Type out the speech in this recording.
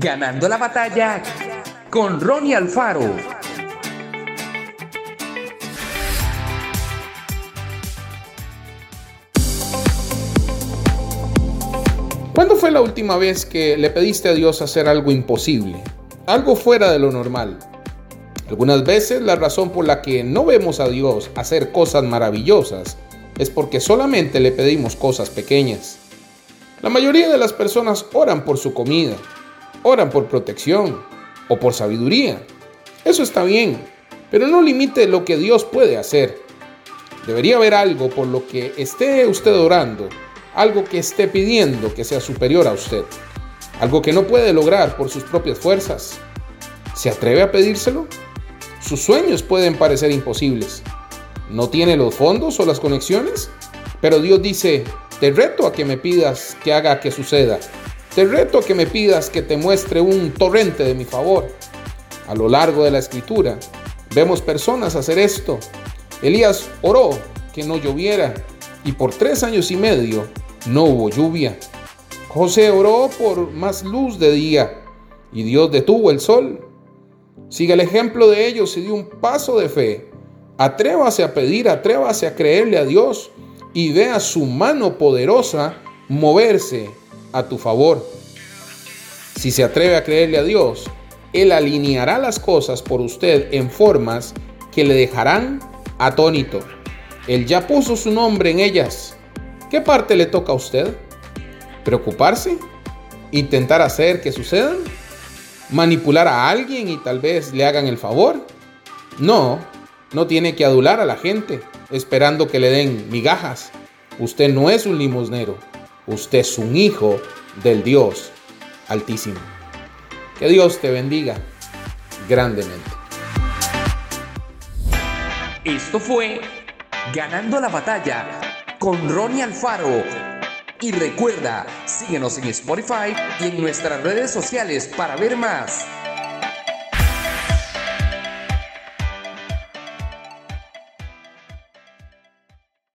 Ganando la batalla con Ronnie Alfaro. ¿Cuándo fue la última vez que le pediste a Dios hacer algo imposible? Algo fuera de lo normal. Algunas veces la razón por la que no vemos a Dios hacer cosas maravillosas es porque solamente le pedimos cosas pequeñas. La mayoría de las personas oran por su comida, oran por protección o por sabiduría. Eso está bien, pero no limite lo que Dios puede hacer. Debería haber algo por lo que esté usted orando algo que esté pidiendo que sea superior a usted, algo que no puede lograr por sus propias fuerzas. ¿Se atreve a pedírselo? Sus sueños pueden parecer imposibles. ¿No tiene los fondos o las conexiones? Pero Dios dice, te reto a que me pidas que haga que suceda. Te reto que me pidas que te muestre un torrente de mi favor. A lo largo de la escritura vemos personas hacer esto. Elías oró que no lloviera y por tres años y medio no hubo lluvia. José oró por más luz de día y Dios detuvo el sol. Siga el ejemplo de ellos y dio un paso de fe. Atrévase a pedir, atrévase a creerle a Dios y vea su mano poderosa moverse a tu favor. Si se atreve a creerle a Dios, Él alineará las cosas por usted en formas que le dejarán atónito. Él ya puso su nombre en ellas ¿Qué parte le toca a usted? ¿Preocuparse? ¿Intentar hacer que sucedan? ¿Manipular a alguien y tal vez le hagan el favor? No, no tiene que adular a la gente esperando que le den migajas. Usted no es un limosnero, usted es un hijo del Dios Altísimo. Que Dios te bendiga grandemente. Esto fue Ganando la batalla con Ronnie Alfaro. Y recuerda, síguenos en Spotify y en nuestras redes sociales para ver más.